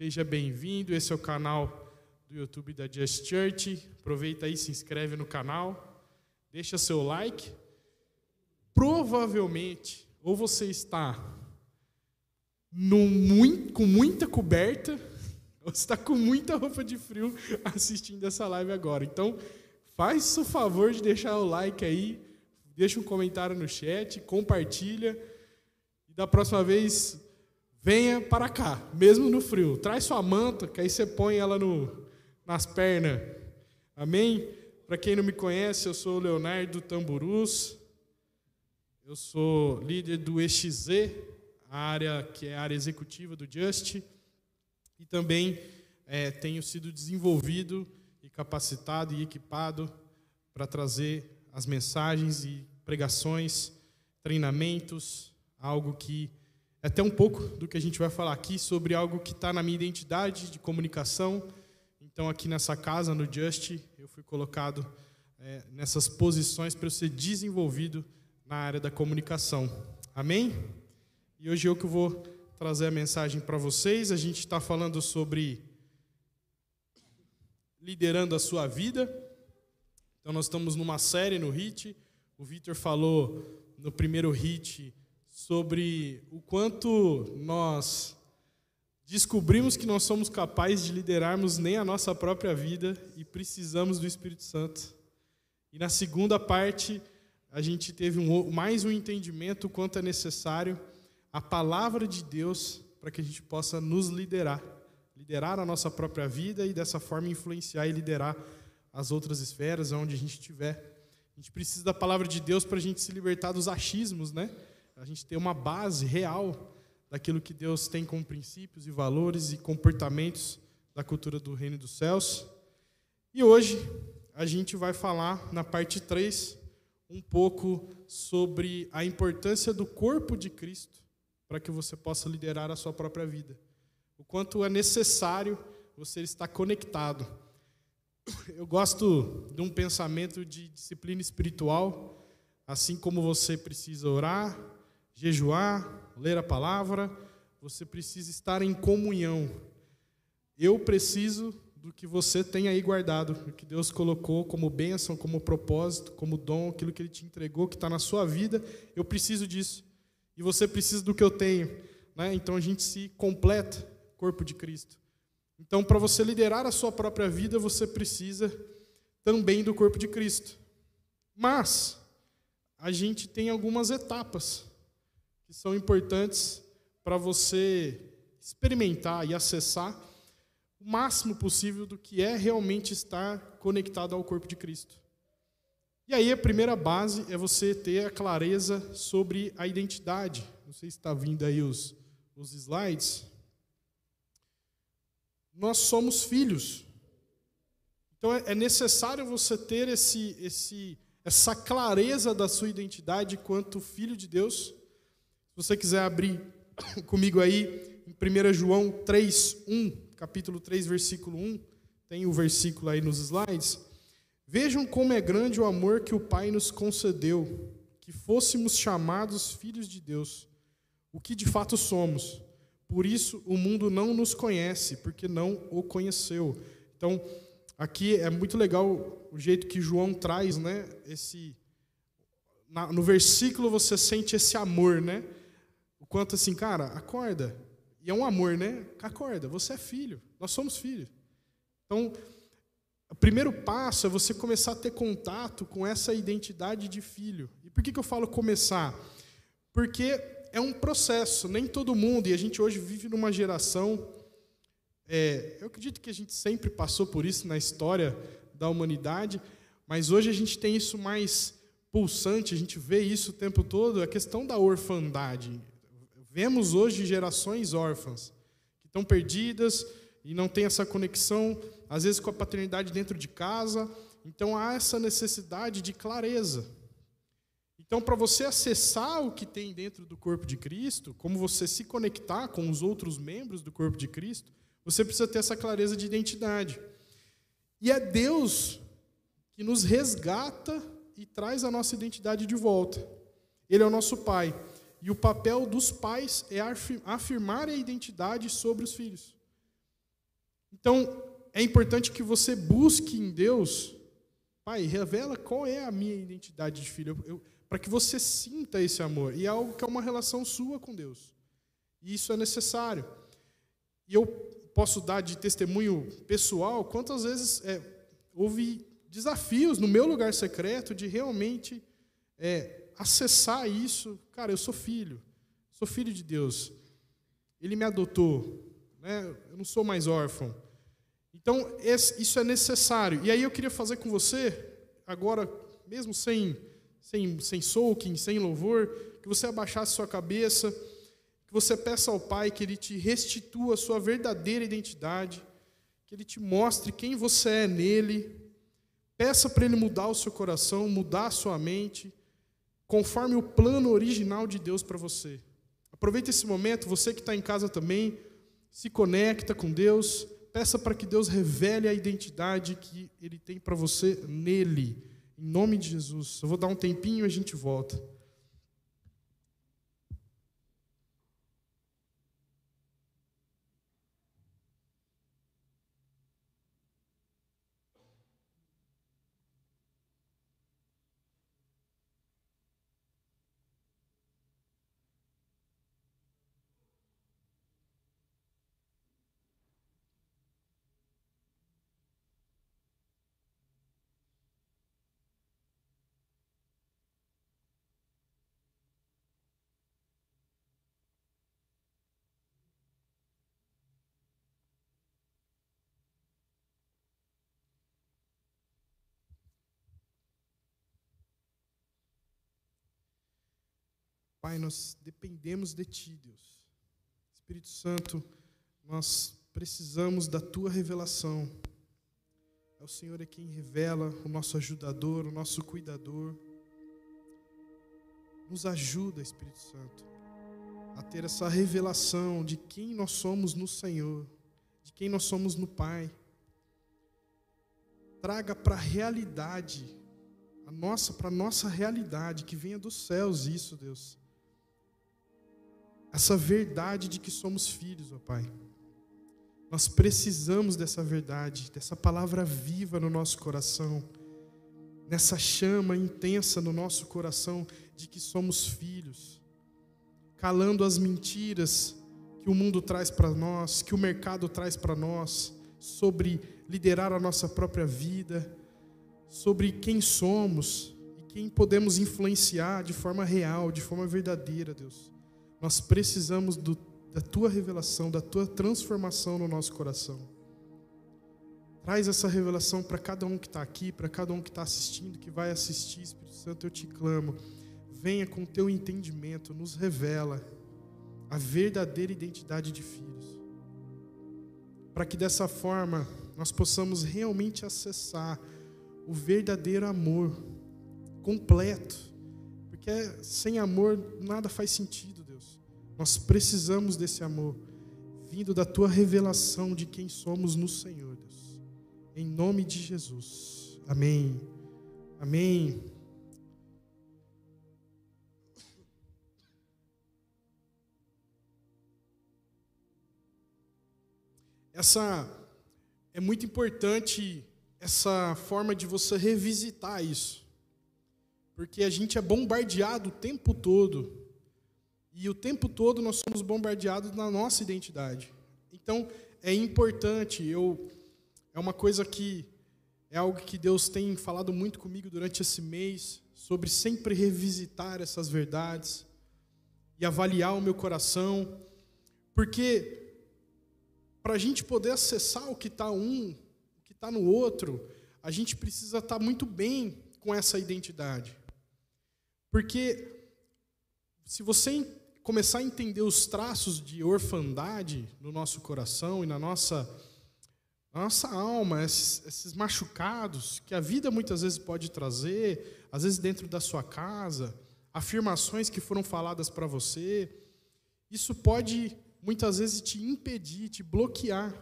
Seja bem-vindo. Esse é o canal do YouTube da Just Church. Aproveita aí, se inscreve no canal, deixa seu like. Provavelmente, ou você está com muita coberta, ou está com muita roupa de frio assistindo essa live agora. Então, faz o favor de deixar o like aí, deixa um comentário no chat, compartilha. E da próxima vez, venha para cá, mesmo no frio. Traz sua manta, que aí você põe ela no, nas pernas. Amém? Para quem não me conhece, eu sou o Leonardo Tamburus. Eu sou líder do EXZ, a área que é a área executiva do Just. E também é, tenho sido desenvolvido e capacitado e equipado para trazer as mensagens e pregações, treinamentos, algo que até um pouco do que a gente vai falar aqui sobre algo que está na minha identidade de comunicação. Então, aqui nessa casa, no Just, eu fui colocado é, nessas posições para eu ser desenvolvido na área da comunicação. Amém? E hoje eu que vou trazer a mensagem para vocês. A gente está falando sobre liderando a sua vida. Então, nós estamos numa série no HIT. O Vitor falou no primeiro HIT sobre o quanto nós descobrimos que nós somos capazes de liderarmos nem a nossa própria vida e precisamos do Espírito Santo. E na segunda parte, a gente teve um, mais um entendimento quanto é necessário a palavra de Deus para que a gente possa nos liderar, liderar a nossa própria vida e dessa forma influenciar e liderar as outras esferas onde a gente estiver. A gente precisa da palavra de Deus para a gente se libertar dos achismos, né? A gente ter uma base real daquilo que Deus tem como princípios e valores e comportamentos da cultura do reino dos céus. E hoje a gente vai falar na parte 3 um pouco sobre a importância do corpo de Cristo para que você possa liderar a sua própria vida. O quanto é necessário você estar conectado. Eu gosto de um pensamento de disciplina espiritual, assim como você precisa orar, jejuar, ler a palavra, você precisa estar em comunhão. Eu preciso do que você tem aí guardado, do que Deus colocou como bênção, como propósito, como dom, aquilo que Ele te entregou, que está na sua vida. Eu preciso disso. E você precisa do que eu tenho. Né? Então a gente se completa, corpo de Cristo. Então, para você liderar a sua própria vida, você precisa também do corpo de Cristo. Mas, a gente tem algumas etapas que são importantes para você experimentar e acessar o máximo possível do que é realmente estar conectado ao corpo de Cristo. E aí a primeira base é você ter a clareza sobre a identidade. Não sei se está vindo aí os, os slides. Nós somos filhos. Então é, é necessário você ter esse, esse, essa clareza da sua identidade quanto filho de Deus você quiser abrir comigo aí em 1 João 3, 1, capítulo 3, versículo 1, tem o versículo aí nos slides. Vejam como é grande o amor que o Pai nos concedeu, que fôssemos chamados filhos de Deus, o que de fato somos. Por isso o mundo não nos conhece, porque não o conheceu. Então, aqui é muito legal o jeito que João traz, né? Esse no versículo você sente esse amor, né? Quanto assim, cara, acorda. E é um amor, né? Acorda, você é filho, nós somos filhos. Então, o primeiro passo é você começar a ter contato com essa identidade de filho. E por que, que eu falo começar? Porque é um processo, nem todo mundo, e a gente hoje vive numa geração. É, eu acredito que a gente sempre passou por isso na história da humanidade, mas hoje a gente tem isso mais pulsante, a gente vê isso o tempo todo, a questão da orfandade. Vemos hoje gerações órfãs que estão perdidas e não têm essa conexão, às vezes com a paternidade dentro de casa. Então há essa necessidade de clareza. Então, para você acessar o que tem dentro do corpo de Cristo, como você se conectar com os outros membros do corpo de Cristo, você precisa ter essa clareza de identidade. E é Deus que nos resgata e traz a nossa identidade de volta. Ele é o nosso Pai. E o papel dos pais é afirmar a identidade sobre os filhos. Então, é importante que você busque em Deus, Pai, revela qual é a minha identidade de filho, para que você sinta esse amor. E é algo que é uma relação sua com Deus. E isso é necessário. E eu posso dar de testemunho pessoal quantas vezes é, houve desafios no meu lugar secreto de realmente é, acessar isso. Cara, eu sou filho, sou filho de Deus. Ele me adotou, né? eu não sou mais órfão. Então, isso é necessário. E aí eu queria fazer com você, agora, mesmo sem, sem, sem soaking, sem louvor, que você abaixasse sua cabeça, que você peça ao Pai que Ele te restitua a sua verdadeira identidade, que Ele te mostre quem você é nele. Peça para Ele mudar o seu coração, mudar a sua mente, conforme o plano original de Deus para você. Aproveite esse momento, você que está em casa também, se conecta com Deus, peça para que Deus revele a identidade que Ele tem para você nele, em nome de Jesus. Eu vou dar um tempinho e a gente volta. Pai, nós dependemos de Ti, Deus. Espírito Santo, nós precisamos da Tua revelação. É o Senhor é quem revela, o nosso ajudador, o nosso cuidador. Nos ajuda, Espírito Santo, a ter essa revelação de quem nós somos no Senhor, de quem nós somos no Pai. Traga para a realidade, a nossa, para a nossa realidade, que venha dos céus isso, Deus essa verdade de que somos filhos, ó Pai. Nós precisamos dessa verdade, dessa palavra viva no nosso coração, nessa chama intensa no nosso coração de que somos filhos, calando as mentiras que o mundo traz para nós, que o mercado traz para nós, sobre liderar a nossa própria vida, sobre quem somos e quem podemos influenciar de forma real, de forma verdadeira, Deus. Nós precisamos do, da tua revelação, da tua transformação no nosso coração. Traz essa revelação para cada um que está aqui, para cada um que está assistindo, que vai assistir, Espírito Santo, eu te clamo. Venha com o teu entendimento, nos revela a verdadeira identidade de filhos. Para que dessa forma nós possamos realmente acessar o verdadeiro amor completo. Porque sem amor nada faz sentido. Nós precisamos desse amor vindo da tua revelação de quem somos no Senhor, Deus. Em nome de Jesus. Amém. Amém. Essa é muito importante essa forma de você revisitar isso. Porque a gente é bombardeado o tempo todo e o tempo todo nós somos bombardeados na nossa identidade. Então, é importante, eu é uma coisa que é algo que Deus tem falado muito comigo durante esse mês, sobre sempre revisitar essas verdades e avaliar o meu coração, porque para a gente poder acessar o que está um, o que está no outro, a gente precisa estar tá muito bem com essa identidade. Porque se você começar a entender os traços de orfandade no nosso coração e na nossa, na nossa alma, esses, esses machucados que a vida muitas vezes pode trazer, às vezes dentro da sua casa, afirmações que foram faladas para você, isso pode muitas vezes te impedir, te bloquear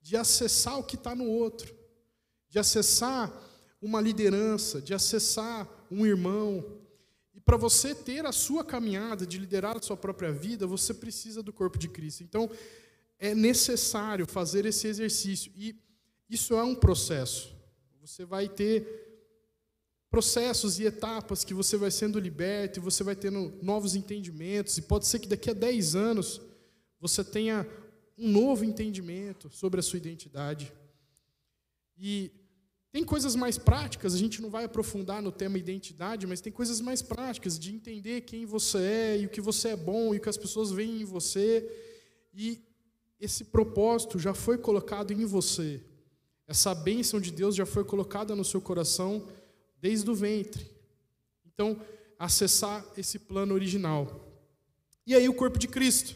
de acessar o que está no outro, de acessar uma liderança, de acessar um irmão, para você ter a sua caminhada de liderar a sua própria vida, você precisa do corpo de Cristo. Então, é necessário fazer esse exercício. E isso é um processo. Você vai ter processos e etapas que você vai sendo liberto e você vai tendo novos entendimentos. E pode ser que daqui a 10 anos você tenha um novo entendimento sobre a sua identidade. E tem coisas mais práticas, a gente não vai aprofundar no tema identidade, mas tem coisas mais práticas de entender quem você é e o que você é bom e o que as pessoas veem em você. E esse propósito já foi colocado em você. Essa bênção de Deus já foi colocada no seu coração desde o ventre. Então, acessar esse plano original. E aí, o corpo de Cristo.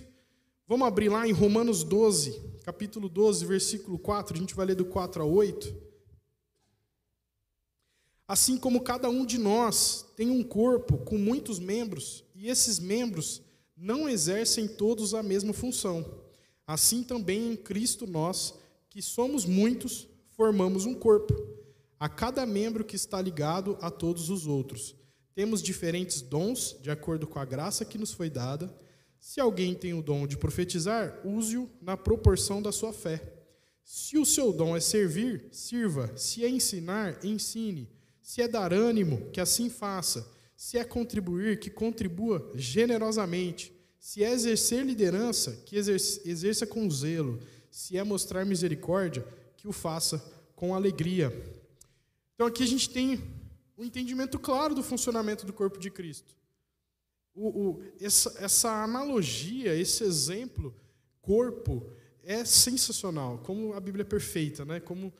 Vamos abrir lá em Romanos 12, capítulo 12, versículo 4, a gente vai ler do 4 a 8. Assim como cada um de nós tem um corpo com muitos membros, e esses membros não exercem todos a mesma função. Assim também em Cristo nós, que somos muitos, formamos um corpo, a cada membro que está ligado a todos os outros. Temos diferentes dons, de acordo com a graça que nos foi dada. Se alguém tem o dom de profetizar, use-o na proporção da sua fé. Se o seu dom é servir, sirva. Se é ensinar, ensine. Se é dar ânimo, que assim faça. Se é contribuir, que contribua generosamente. Se é exercer liderança, que exerça com zelo. Se é mostrar misericórdia, que o faça com alegria. Então aqui a gente tem um entendimento claro do funcionamento do corpo de Cristo. O, o, essa, essa analogia, esse exemplo, corpo, é sensacional. Como a Bíblia é perfeita, né? Como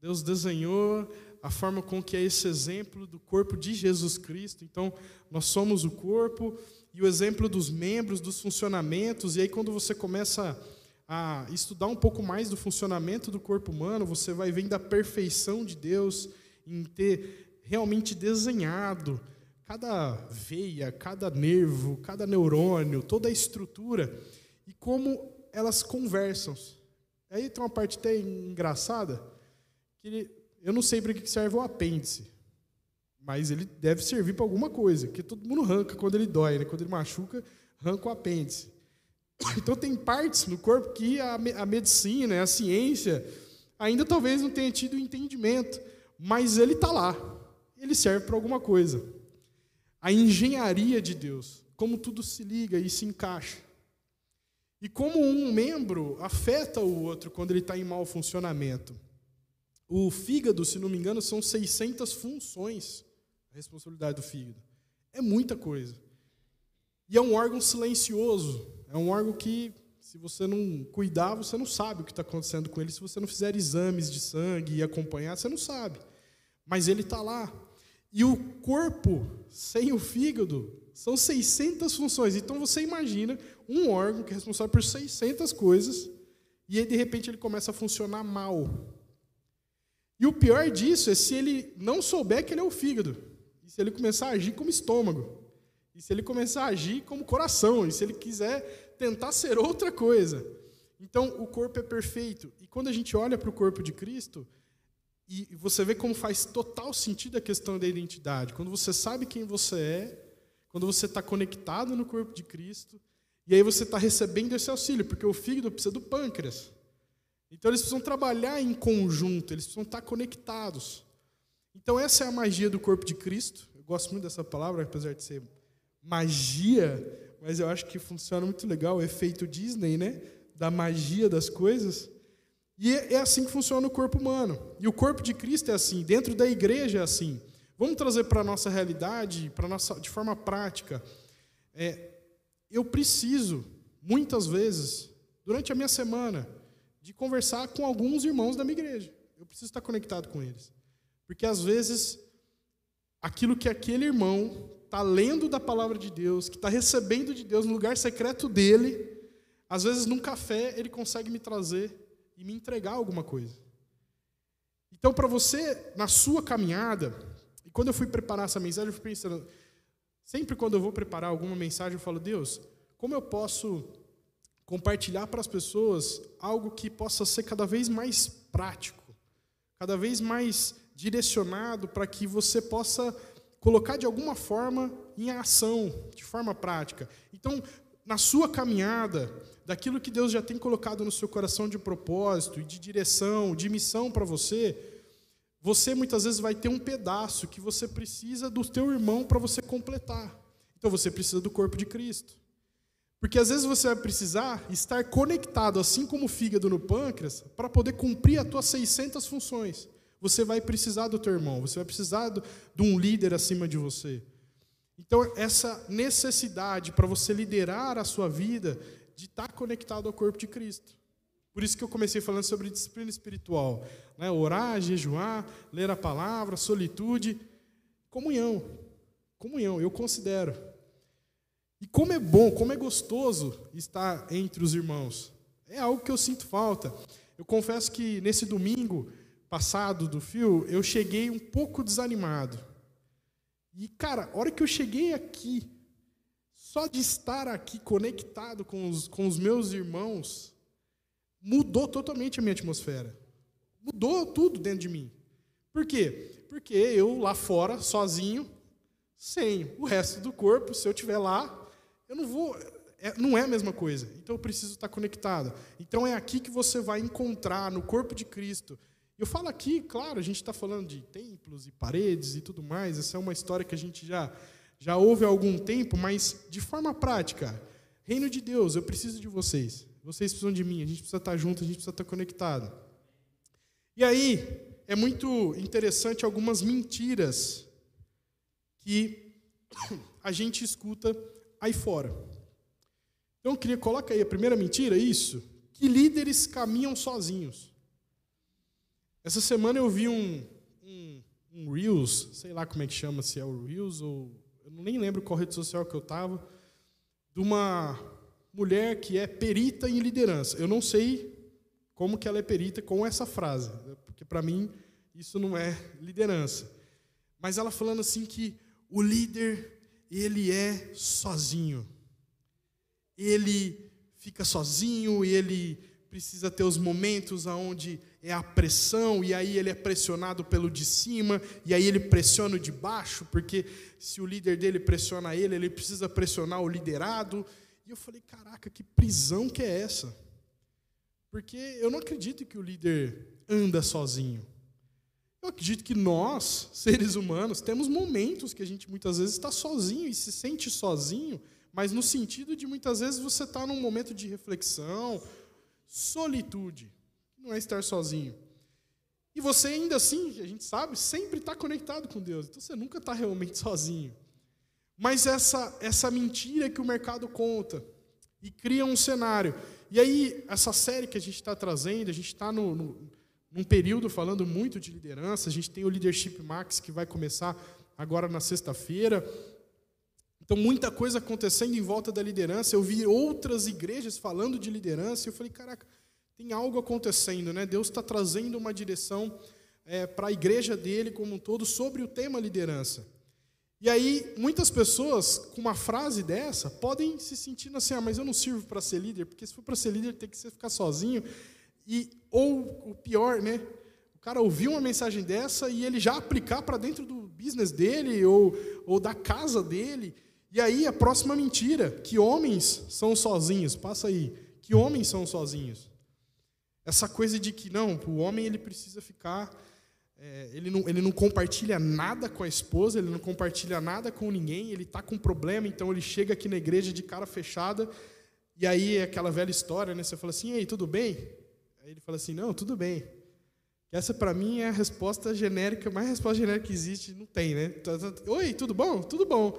Deus desenhou a forma com que é esse exemplo do corpo de Jesus Cristo. Então, nós somos o corpo e o exemplo dos membros, dos funcionamentos. E aí, quando você começa a estudar um pouco mais do funcionamento do corpo humano, você vai vendo a perfeição de Deus em ter realmente desenhado cada veia, cada nervo, cada neurônio, toda a estrutura e como elas conversam. Aí tem uma parte até engraçada que eu não sei para que serve o apêndice, mas ele deve servir para alguma coisa, porque todo mundo arranca quando ele dói, né? quando ele machuca, arranca o apêndice. Então tem partes no corpo que a, a medicina, a ciência, ainda talvez não tenha tido entendimento, mas ele está lá, ele serve para alguma coisa. A engenharia de Deus, como tudo se liga e se encaixa. E como um membro afeta o outro quando ele está em mau funcionamento. O fígado, se não me engano, são 600 funções, a responsabilidade do fígado. É muita coisa. E é um órgão silencioso. É um órgão que, se você não cuidar, você não sabe o que está acontecendo com ele. Se você não fizer exames de sangue e acompanhar, você não sabe. Mas ele está lá. E o corpo, sem o fígado, são 600 funções. Então você imagina um órgão que é responsável por 600 coisas, e aí de repente ele começa a funcionar mal. E o pior disso é se ele não souber que ele é o fígado. E se ele começar a agir como estômago. E se ele começar a agir como coração. E se ele quiser tentar ser outra coisa. Então, o corpo é perfeito. E quando a gente olha para o corpo de Cristo, e você vê como faz total sentido a questão da identidade. Quando você sabe quem você é, quando você está conectado no corpo de Cristo, e aí você está recebendo esse auxílio, porque o fígado precisa do pâncreas. Então eles precisam trabalhar em conjunto, eles precisam estar conectados. Então essa é a magia do corpo de Cristo. Eu gosto muito dessa palavra, apesar de ser magia, mas eu acho que funciona muito legal o efeito Disney, né? Da magia das coisas. E é, é assim que funciona o corpo humano. E o corpo de Cristo é assim, dentro da igreja é assim. Vamos trazer para a nossa realidade, para nossa, de forma prática. É, eu preciso, muitas vezes, durante a minha semana, de conversar com alguns irmãos da minha igreja. Eu preciso estar conectado com eles. Porque às vezes, aquilo que aquele irmão está lendo da palavra de Deus, que está recebendo de Deus no lugar secreto dele, às vezes num café ele consegue me trazer e me entregar alguma coisa. Então, para você, na sua caminhada, e quando eu fui preparar essa mensagem, eu fui pensando, sempre quando eu vou preparar alguma mensagem, eu falo, Deus, como eu posso compartilhar para as pessoas algo que possa ser cada vez mais prático, cada vez mais direcionado para que você possa colocar de alguma forma em ação, de forma prática. Então, na sua caminhada, daquilo que Deus já tem colocado no seu coração de propósito de direção, de missão para você, você muitas vezes vai ter um pedaço que você precisa do teu irmão para você completar. Então você precisa do corpo de Cristo. Porque às vezes você vai precisar estar conectado, assim como o fígado no pâncreas, para poder cumprir as tuas 600 funções. Você vai precisar do teu irmão, você vai precisar de um líder acima de você. Então, essa necessidade para você liderar a sua vida de estar conectado ao corpo de Cristo. Por isso que eu comecei falando sobre disciplina espiritual. Né? Orar, jejuar, ler a palavra, solitude, comunhão. Comunhão, eu considero. E como é bom, como é gostoso estar entre os irmãos. É algo que eu sinto falta. Eu confesso que nesse domingo passado do fio, eu cheguei um pouco desanimado. E, cara, a hora que eu cheguei aqui, só de estar aqui conectado com os, com os meus irmãos, mudou totalmente a minha atmosfera. Mudou tudo dentro de mim. Por quê? Porque eu lá fora, sozinho, sem o resto do corpo, se eu estiver lá, eu não vou. É, não é a mesma coisa. Então eu preciso estar conectado. Então é aqui que você vai encontrar, no corpo de Cristo. Eu falo aqui, claro, a gente está falando de templos e paredes e tudo mais. Essa é uma história que a gente já, já ouve há algum tempo, mas de forma prática. Reino de Deus, eu preciso de vocês. Vocês precisam de mim. A gente precisa estar junto, a gente precisa estar conectado. E aí, é muito interessante algumas mentiras que a gente escuta aí fora. Então, eu queria colocar aí a primeira mentira, isso, que líderes caminham sozinhos. Essa semana eu vi um, um, um Reels, sei lá como é que chama, se é o Reels ou. Eu nem lembro qual rede social que eu estava, de uma mulher que é perita em liderança. Eu não sei como que ela é perita com essa frase, porque para mim isso não é liderança. Mas ela falando assim que o líder ele é sozinho. Ele fica sozinho, ele precisa ter os momentos aonde é a pressão e aí ele é pressionado pelo de cima e aí ele pressiona o de baixo, porque se o líder dele pressiona ele, ele precisa pressionar o liderado. E eu falei, caraca, que prisão que é essa? Porque eu não acredito que o líder anda sozinho. Eu acredito que nós, seres humanos, temos momentos que a gente muitas vezes está sozinho e se sente sozinho, mas no sentido de muitas vezes você está num momento de reflexão, solitude, não é estar sozinho. E você ainda assim, a gente sabe, sempre está conectado com Deus, então você nunca está realmente sozinho. Mas essa, essa mentira que o mercado conta e cria um cenário. E aí, essa série que a gente está trazendo, a gente está no, no num período falando muito de liderança. A gente tem o Leadership Max que vai começar agora na sexta-feira. Então, muita coisa acontecendo em volta da liderança. Eu vi outras igrejas falando de liderança e eu falei, caraca, tem algo acontecendo, né? Deus está trazendo uma direção é, para a igreja dele como um todo sobre o tema liderança. E aí, muitas pessoas, com uma frase dessa, podem se sentindo assim: ah, mas eu não sirvo para ser líder, porque se for para ser líder tem que ficar sozinho. E, ou o pior, né? O cara ouvir uma mensagem dessa e ele já aplicar para dentro do business dele ou, ou da casa dele. E aí a próxima mentira, que homens são sozinhos. Passa aí. Que homens são sozinhos. Essa coisa de que não, o homem ele precisa ficar. É, ele, não, ele não compartilha nada com a esposa, ele não compartilha nada com ninguém, ele está com problema, então ele chega aqui na igreja de cara fechada, e aí é aquela velha história, né? Você fala assim, ei, tudo bem? Aí ele fala assim: não, tudo bem. Essa para mim é a resposta genérica, mais resposta genérica que existe, não tem, né? Tá, tá, Oi, tudo bom? Tudo bom.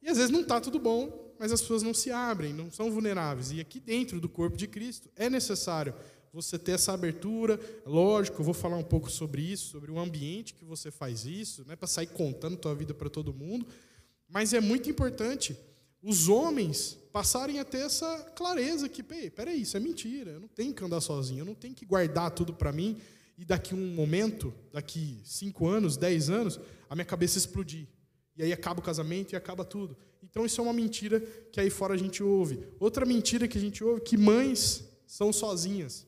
E às vezes não está tudo bom, mas as pessoas não se abrem, não são vulneráveis. E aqui dentro do corpo de Cristo é necessário você ter essa abertura. Lógico, eu vou falar um pouco sobre isso, sobre o ambiente que você faz isso, não é para sair contando tua vida para todo mundo, mas é muito importante os homens passarem a ter essa clareza que, peraí, isso é mentira, eu não tenho que andar sozinho, eu não tenho que guardar tudo para mim e daqui um momento, daqui cinco anos, dez anos, a minha cabeça explodir. E aí acaba o casamento e acaba tudo. Então isso é uma mentira que aí fora a gente ouve. Outra mentira que a gente ouve é que mães são sozinhas.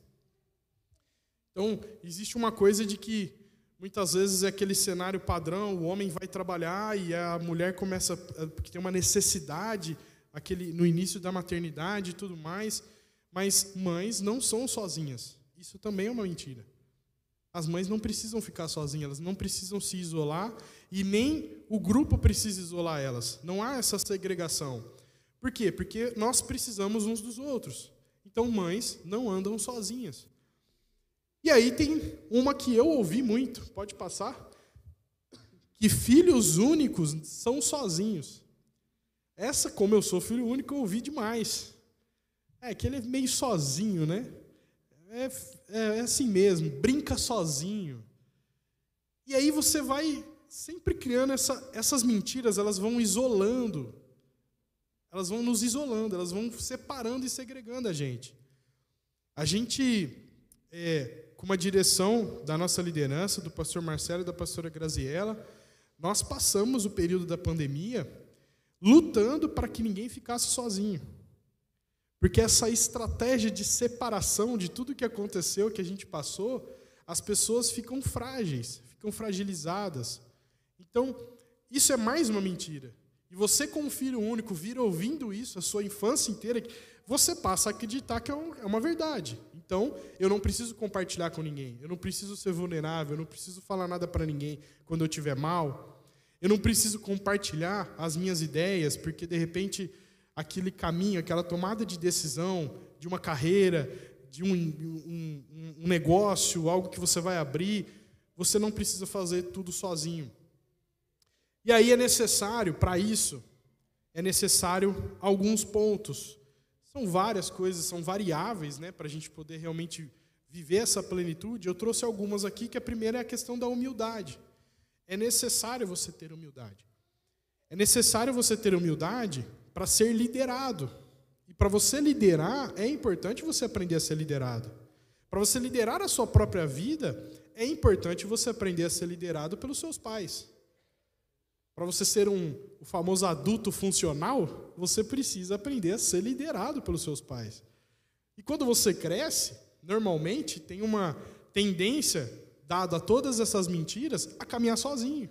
Então, existe uma coisa de que muitas vezes é aquele cenário padrão, o homem vai trabalhar e a mulher começa porque tem uma necessidade aquele no início da maternidade e tudo mais. Mas mães não são sozinhas. Isso também é uma mentira. As mães não precisam ficar sozinhas, elas não precisam se isolar e nem o grupo precisa isolar elas. Não há essa segregação. Por quê? Porque nós precisamos uns dos outros. Então, mães não andam sozinhas. E aí tem uma que eu ouvi muito, pode passar? Que filhos únicos são sozinhos. Essa, como eu sou filho único, eu ouvi demais. É que ele é meio sozinho, né? É, é, é assim mesmo, brinca sozinho. E aí você vai sempre criando essa, essas mentiras, elas vão isolando. Elas vão nos isolando, elas vão separando e segregando a gente. A gente, é, com uma direção da nossa liderança, do pastor Marcelo e da pastora Graziella, nós passamos o período da pandemia lutando para que ninguém ficasse sozinho. Porque essa estratégia de separação de tudo que aconteceu, que a gente passou, as pessoas ficam frágeis, ficam fragilizadas. Então, isso é mais uma mentira. E você, como filho único, vir ouvindo isso a sua infância inteira, você passa a acreditar que é, é uma verdade. Então, eu não preciso compartilhar com ninguém, eu não preciso ser vulnerável, eu não preciso falar nada para ninguém quando eu estiver mal. Eu não preciso compartilhar as minhas ideias, porque de repente aquele caminho, aquela tomada de decisão de uma carreira, de um, um, um, negócio, algo que você vai abrir, você não precisa fazer tudo sozinho. E aí é necessário, para isso, é necessário alguns pontos. São várias coisas, são variáveis, né, para a gente poder realmente viver essa plenitude. Eu trouxe algumas aqui, que a primeira é a questão da humildade. É necessário você ter humildade. É necessário você ter humildade para ser liderado. E para você liderar, é importante você aprender a ser liderado. Para você liderar a sua própria vida, é importante você aprender a ser liderado pelos seus pais. Para você ser um o famoso adulto funcional, você precisa aprender a ser liderado pelos seus pais. E quando você cresce, normalmente tem uma tendência, dada a todas essas mentiras, a caminhar sozinho.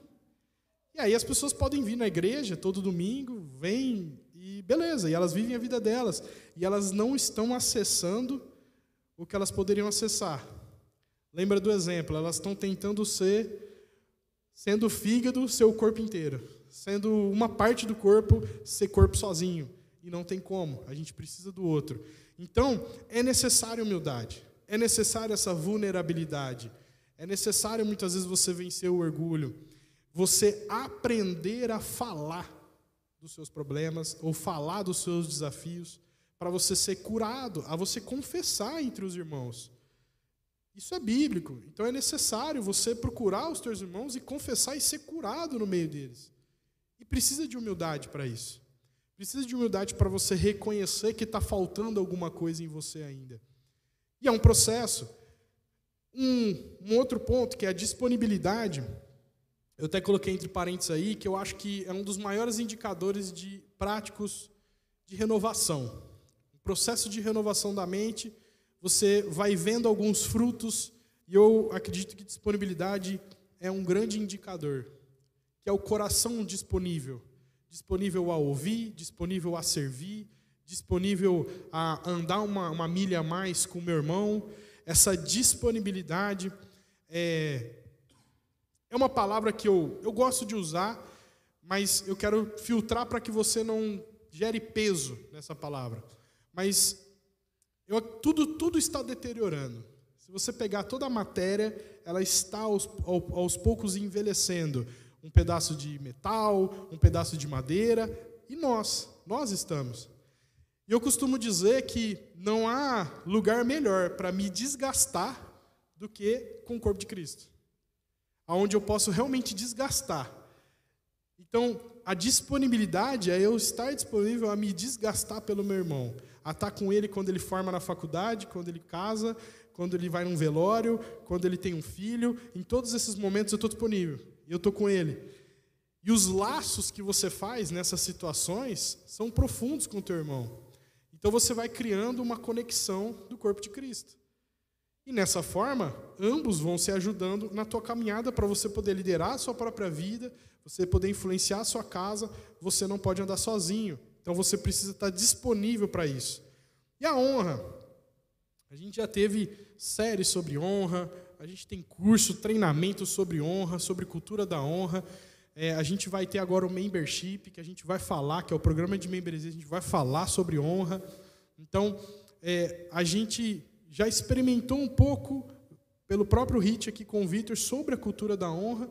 E aí as pessoas podem vir na igreja todo domingo, vem e beleza, e elas vivem a vida delas. E elas não estão acessando o que elas poderiam acessar. Lembra do exemplo, elas estão tentando ser, sendo o fígado, seu corpo inteiro. Sendo uma parte do corpo, ser corpo sozinho. E não tem como, a gente precisa do outro. Então, é necessário humildade, é necessário essa vulnerabilidade, é necessário muitas vezes você vencer o orgulho, você aprender a falar dos seus problemas ou falar dos seus desafios, para você ser curado, a você confessar entre os irmãos. Isso é bíblico. Então é necessário você procurar os teus irmãos e confessar e ser curado no meio deles. E precisa de humildade para isso. Precisa de humildade para você reconhecer que está faltando alguma coisa em você ainda. E é um processo. Um, um outro ponto que é a disponibilidade eu até coloquei entre parênteses aí que eu acho que é um dos maiores indicadores de práticos de renovação. O processo de renovação da mente, você vai vendo alguns frutos, e eu acredito que disponibilidade é um grande indicador, que é o coração disponível, disponível a ouvir, disponível a servir, disponível a andar uma, uma milha a mais com meu irmão. Essa disponibilidade é, é uma palavra que eu, eu gosto de usar, mas eu quero filtrar para que você não gere peso nessa palavra. Mas eu, tudo, tudo está deteriorando. Se você pegar toda a matéria, ela está aos, aos poucos envelhecendo. Um pedaço de metal, um pedaço de madeira, e nós, nós estamos. E eu costumo dizer que não há lugar melhor para me desgastar do que com o corpo de Cristo aonde eu posso realmente desgastar. Então, a disponibilidade é eu estar disponível a me desgastar pelo meu irmão, a estar com ele quando ele forma na faculdade, quando ele casa, quando ele vai num velório, quando ele tem um filho, em todos esses momentos eu estou disponível, eu estou com ele. E os laços que você faz nessas situações são profundos com o teu irmão. Então você vai criando uma conexão do corpo de Cristo. E nessa forma, ambos vão se ajudando na tua caminhada para você poder liderar a sua própria vida, você poder influenciar a sua casa, você não pode andar sozinho. Então você precisa estar disponível para isso. E a honra? A gente já teve séries sobre honra, a gente tem curso, treinamento sobre honra, sobre cultura da honra. É, a gente vai ter agora o membership, que a gente vai falar, que é o programa de membresia, a gente vai falar sobre honra. Então, é, a gente já experimentou um pouco, pelo próprio Hit aqui com o Vitor, sobre a cultura da honra.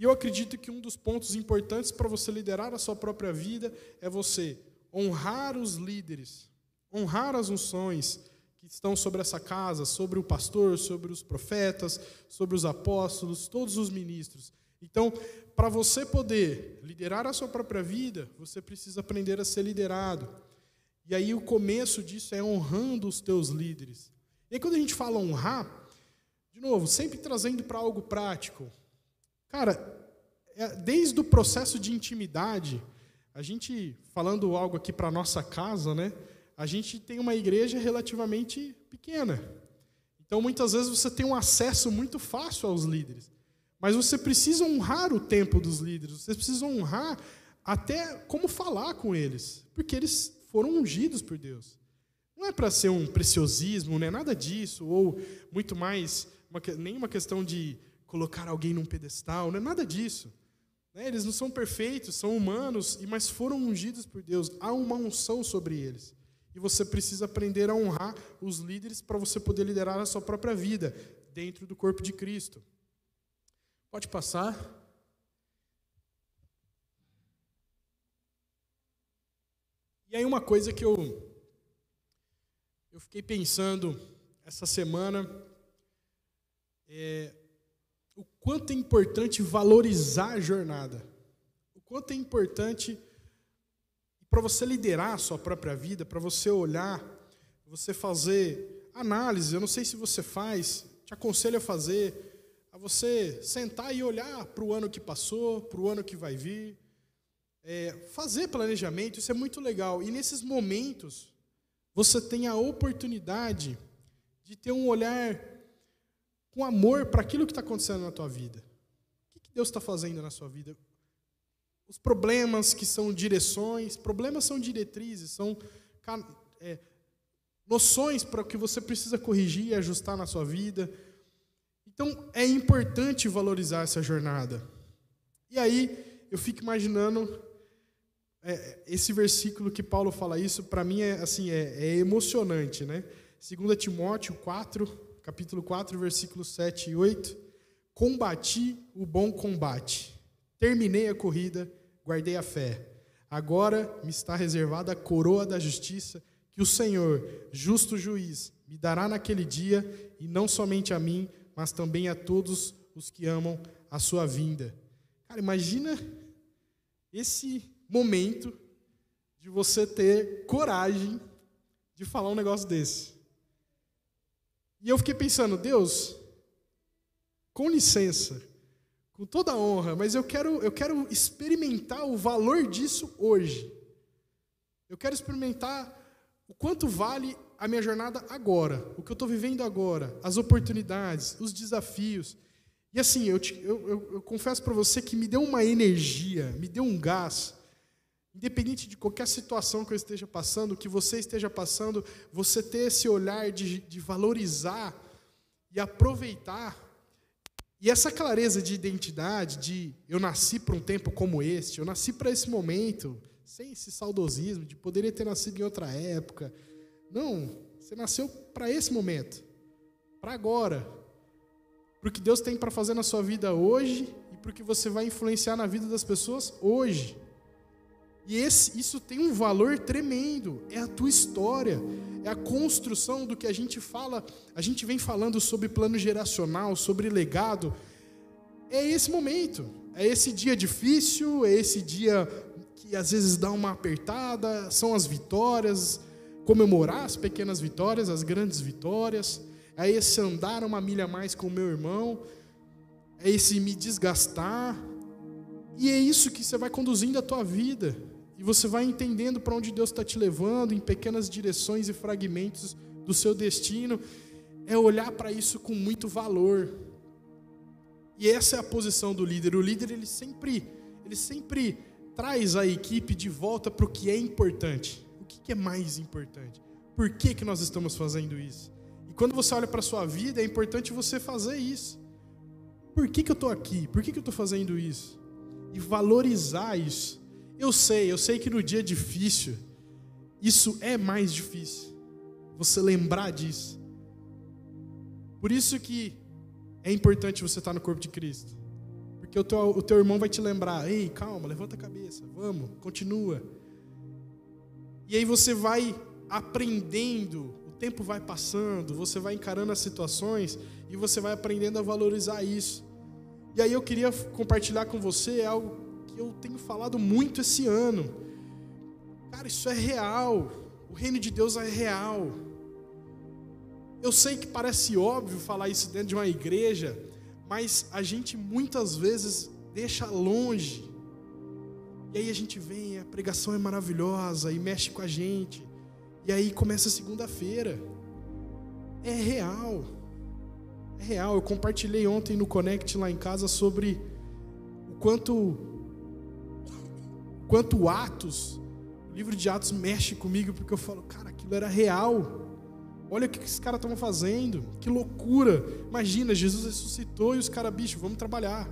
E eu acredito que um dos pontos importantes para você liderar a sua própria vida é você honrar os líderes, honrar as unções que estão sobre essa casa, sobre o pastor, sobre os profetas, sobre os apóstolos, todos os ministros. Então, para você poder liderar a sua própria vida, você precisa aprender a ser liderado. E aí o começo disso é honrando os teus líderes. E aí quando a gente fala honrar, de novo, sempre trazendo para algo prático. Cara, é, desde o processo de intimidade, a gente, falando algo aqui para nossa casa, né? A gente tem uma igreja relativamente pequena. Então, muitas vezes você tem um acesso muito fácil aos líderes. Mas você precisa honrar o tempo dos líderes, você precisa honrar até como falar com eles, porque eles foram ungidos por Deus. Não é para ser um preciosismo, não é nada disso, ou muito mais, uma, nem uma questão de colocar alguém num pedestal, não é nada disso. Né? Eles não são perfeitos, são humanos, mas foram ungidos por Deus. Há uma unção sobre eles. E você precisa aprender a honrar os líderes para você poder liderar a sua própria vida dentro do corpo de Cristo. Pode passar. E aí uma coisa que eu eu fiquei pensando essa semana é, quanto é importante valorizar a jornada. O quanto é importante para você liderar a sua própria vida, para você olhar, você fazer análise. Eu não sei se você faz, te aconselho a fazer, a você sentar e olhar para o ano que passou, para o ano que vai vir. É, fazer planejamento, isso é muito legal. E nesses momentos, você tem a oportunidade de ter um olhar com amor para aquilo que está acontecendo na tua vida. O que Deus está fazendo na sua vida? Os problemas que são direções, problemas são diretrizes, são é, noções para o que você precisa corrigir e ajustar na sua vida. Então é importante valorizar essa jornada. E aí eu fico imaginando é, esse versículo que Paulo fala isso, para mim é assim é, é emocionante, né? 2 Timóteo 4, capítulo 4, versículos 7 e 8. Combati o bom combate, terminei a corrida, guardei a fé. Agora me está reservada a coroa da justiça, que o Senhor, justo juiz, me dará naquele dia, e não somente a mim, mas também a todos os que amam a sua vinda. Cara, imagina esse momento de você ter coragem de falar um negócio desse. E eu fiquei pensando, Deus, com licença, com toda a honra, mas eu quero, eu quero experimentar o valor disso hoje. Eu quero experimentar o quanto vale a minha jornada agora, o que eu estou vivendo agora, as oportunidades, os desafios. E assim, eu, eu, eu, eu confesso para você que me deu uma energia, me deu um gás Independente de qualquer situação que eu esteja passando, que você esteja passando, você ter esse olhar de, de valorizar e aproveitar. E essa clareza de identidade, de eu nasci para um tempo como este, eu nasci para esse momento, sem esse saudosismo de poderia ter nascido em outra época. Não, você nasceu para esse momento, para agora, para o que Deus tem para fazer na sua vida hoje e para o que você vai influenciar na vida das pessoas hoje. E esse, isso tem um valor tremendo. É a tua história, é a construção do que a gente fala. A gente vem falando sobre plano geracional, sobre legado. É esse momento, é esse dia difícil, é esse dia que às vezes dá uma apertada. São as vitórias, comemorar as pequenas vitórias, as grandes vitórias. É esse andar uma milha mais com o meu irmão. É esse me desgastar. E é isso que você vai conduzindo a tua vida. E você vai entendendo para onde Deus está te levando, em pequenas direções e fragmentos do seu destino. É olhar para isso com muito valor. E essa é a posição do líder. O líder ele sempre, ele sempre traz a equipe de volta para o que é importante. O que é mais importante? Por que, que nós estamos fazendo isso? quando você olha para a sua vida, é importante você fazer isso. Por que, que eu estou aqui? Por que, que eu estou fazendo isso? E valorizar isso. Eu sei, eu sei que no dia difícil, isso é mais difícil. Você lembrar disso. Por isso que é importante você estar no corpo de Cristo. Porque o teu, o teu irmão vai te lembrar: ei, calma, levanta a cabeça, vamos, continua. E aí você vai aprendendo tempo vai passando, você vai encarando as situações e você vai aprendendo a valorizar isso. E aí eu queria compartilhar com você algo que eu tenho falado muito esse ano. Cara, isso é real. O reino de Deus é real. Eu sei que parece óbvio falar isso dentro de uma igreja, mas a gente muitas vezes deixa longe. E aí a gente vem, a pregação é maravilhosa e mexe com a gente. E aí começa segunda-feira. É real. É real. Eu compartilhei ontem no Connect lá em casa sobre o quanto quanto Atos, o livro de Atos mexe comigo porque eu falo, cara, aquilo era real. Olha o que esses caras estão fazendo. Que loucura. Imagina, Jesus ressuscitou e os caras, bicho, vamos trabalhar.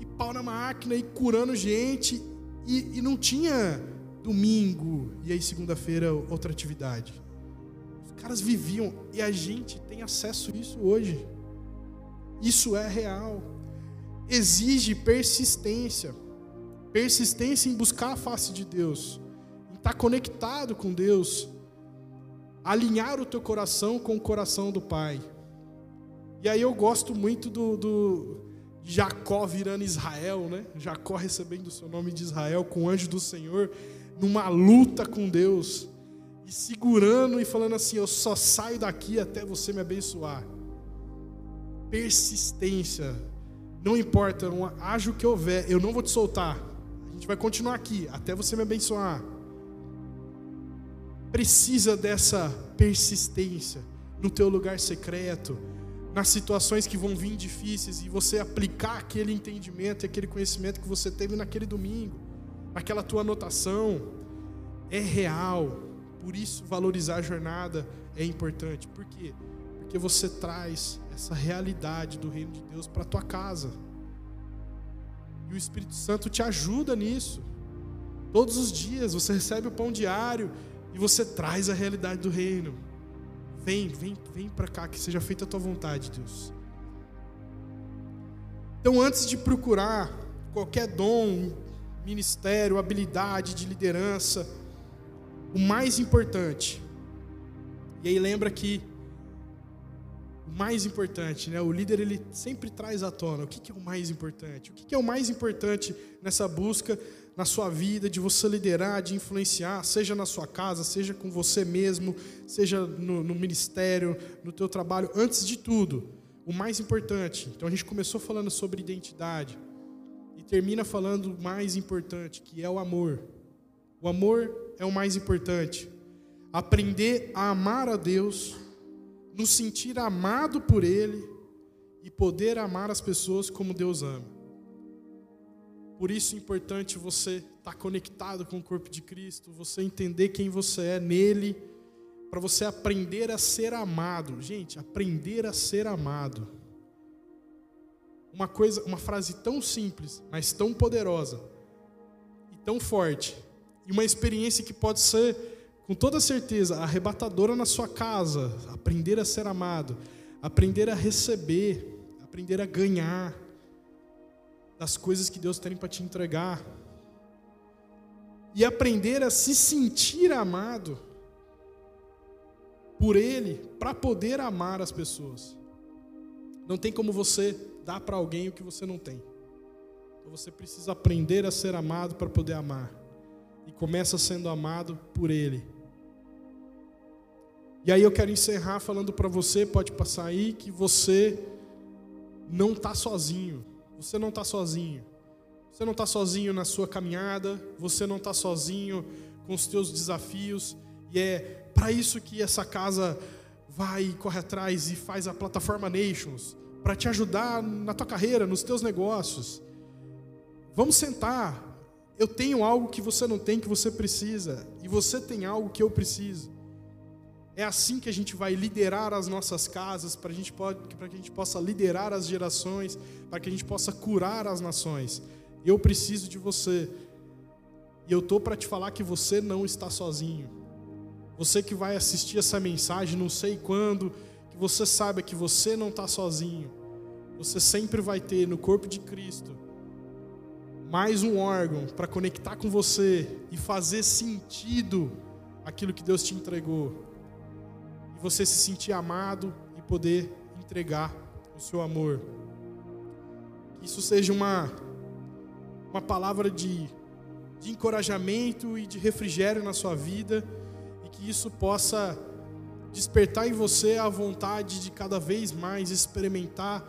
E pau na máquina, e curando gente. E, e não tinha domingo e aí segunda-feira outra atividade. Os caras viviam e a gente tem acesso a isso hoje. Isso é real. Exige persistência. Persistência em buscar a face de Deus, em estar conectado com Deus, alinhar o teu coração com o coração do Pai. E aí eu gosto muito do, do Jacó virando Israel, né? Jacó recebendo o seu nome de Israel com o anjo do Senhor numa luta com Deus e segurando e falando assim: Eu só saio daqui até você me abençoar. Persistência, não importa, haja o que houver, eu não vou te soltar. A gente vai continuar aqui até você me abençoar. Precisa dessa persistência no teu lugar secreto, nas situações que vão vir difíceis e você aplicar aquele entendimento e aquele conhecimento que você teve naquele domingo aquela tua anotação é real. Por isso, valorizar a jornada é importante. Por quê? Porque você traz essa realidade do reino de Deus para tua casa. E o Espírito Santo te ajuda nisso. Todos os dias você recebe o pão diário e você traz a realidade do reino. Vem, vem, vem para cá, que seja feita a tua vontade, Deus. Então, antes de procurar qualquer dom, ministério, habilidade de liderança. O mais importante, e aí lembra que o mais importante, né? O líder ele sempre traz à tona o que, que é o mais importante. O que, que é o mais importante nessa busca na sua vida de você liderar, de influenciar, seja na sua casa, seja com você mesmo, seja no, no ministério, no teu trabalho. Antes de tudo, o mais importante. Então a gente começou falando sobre identidade termina falando o mais importante, que é o amor. O amor é o mais importante. Aprender a amar a Deus, nos sentir amado por Ele e poder amar as pessoas como Deus ama. Por isso é importante você estar conectado com o corpo de Cristo, você entender quem você é nele, para você aprender a ser amado. Gente, aprender a ser amado uma coisa, uma frase tão simples, mas tão poderosa e tão forte, e uma experiência que pode ser com toda certeza arrebatadora na sua casa, aprender a ser amado, aprender a receber, aprender a ganhar das coisas que Deus tem para te entregar. E aprender a se sentir amado por ele para poder amar as pessoas. Não tem como você dar para alguém o que você não tem. Então você precisa aprender a ser amado para poder amar. E começa sendo amado por Ele. E aí eu quero encerrar falando para você, pode passar aí, que você não está sozinho. Você não está sozinho. Você não está sozinho na sua caminhada. Você não está sozinho com os teus desafios. E é para isso que essa casa vai corre atrás e faz a plataforma Nations para te ajudar na tua carreira, nos teus negócios. Vamos sentar. Eu tenho algo que você não tem, que você precisa, e você tem algo que eu preciso. É assim que a gente vai liderar as nossas casas, para que a gente possa liderar as gerações, para que a gente possa curar as nações. Eu preciso de você. E eu tô para te falar que você não está sozinho. Você que vai assistir essa mensagem, não sei quando, que você saiba que você não está sozinho. Você sempre vai ter no corpo de Cristo mais um órgão para conectar com você e fazer sentido aquilo que Deus te entregou você se sentir amado e poder entregar o seu amor. Que isso seja uma, uma palavra de, de encorajamento e de refrigério na sua vida e que isso possa despertar em você a vontade de cada vez mais experimentar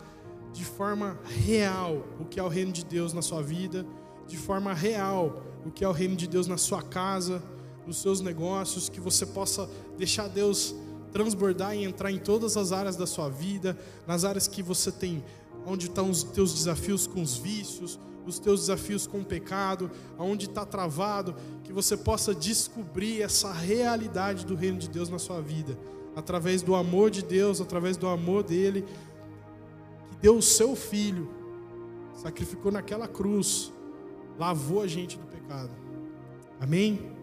de forma real o que é o reino de Deus na sua vida, de forma real o que é o reino de Deus na sua casa, nos seus negócios, que você possa deixar Deus transbordar e entrar em todas as áreas da sua vida, nas áreas que você tem, onde estão os teus desafios com os vícios, os teus desafios com o pecado, aonde está travado, que você possa descobrir essa realidade do reino de Deus na sua vida, através do amor de Deus, através do amor dele, que deu o seu filho, sacrificou naquela cruz, lavou a gente do pecado. Amém?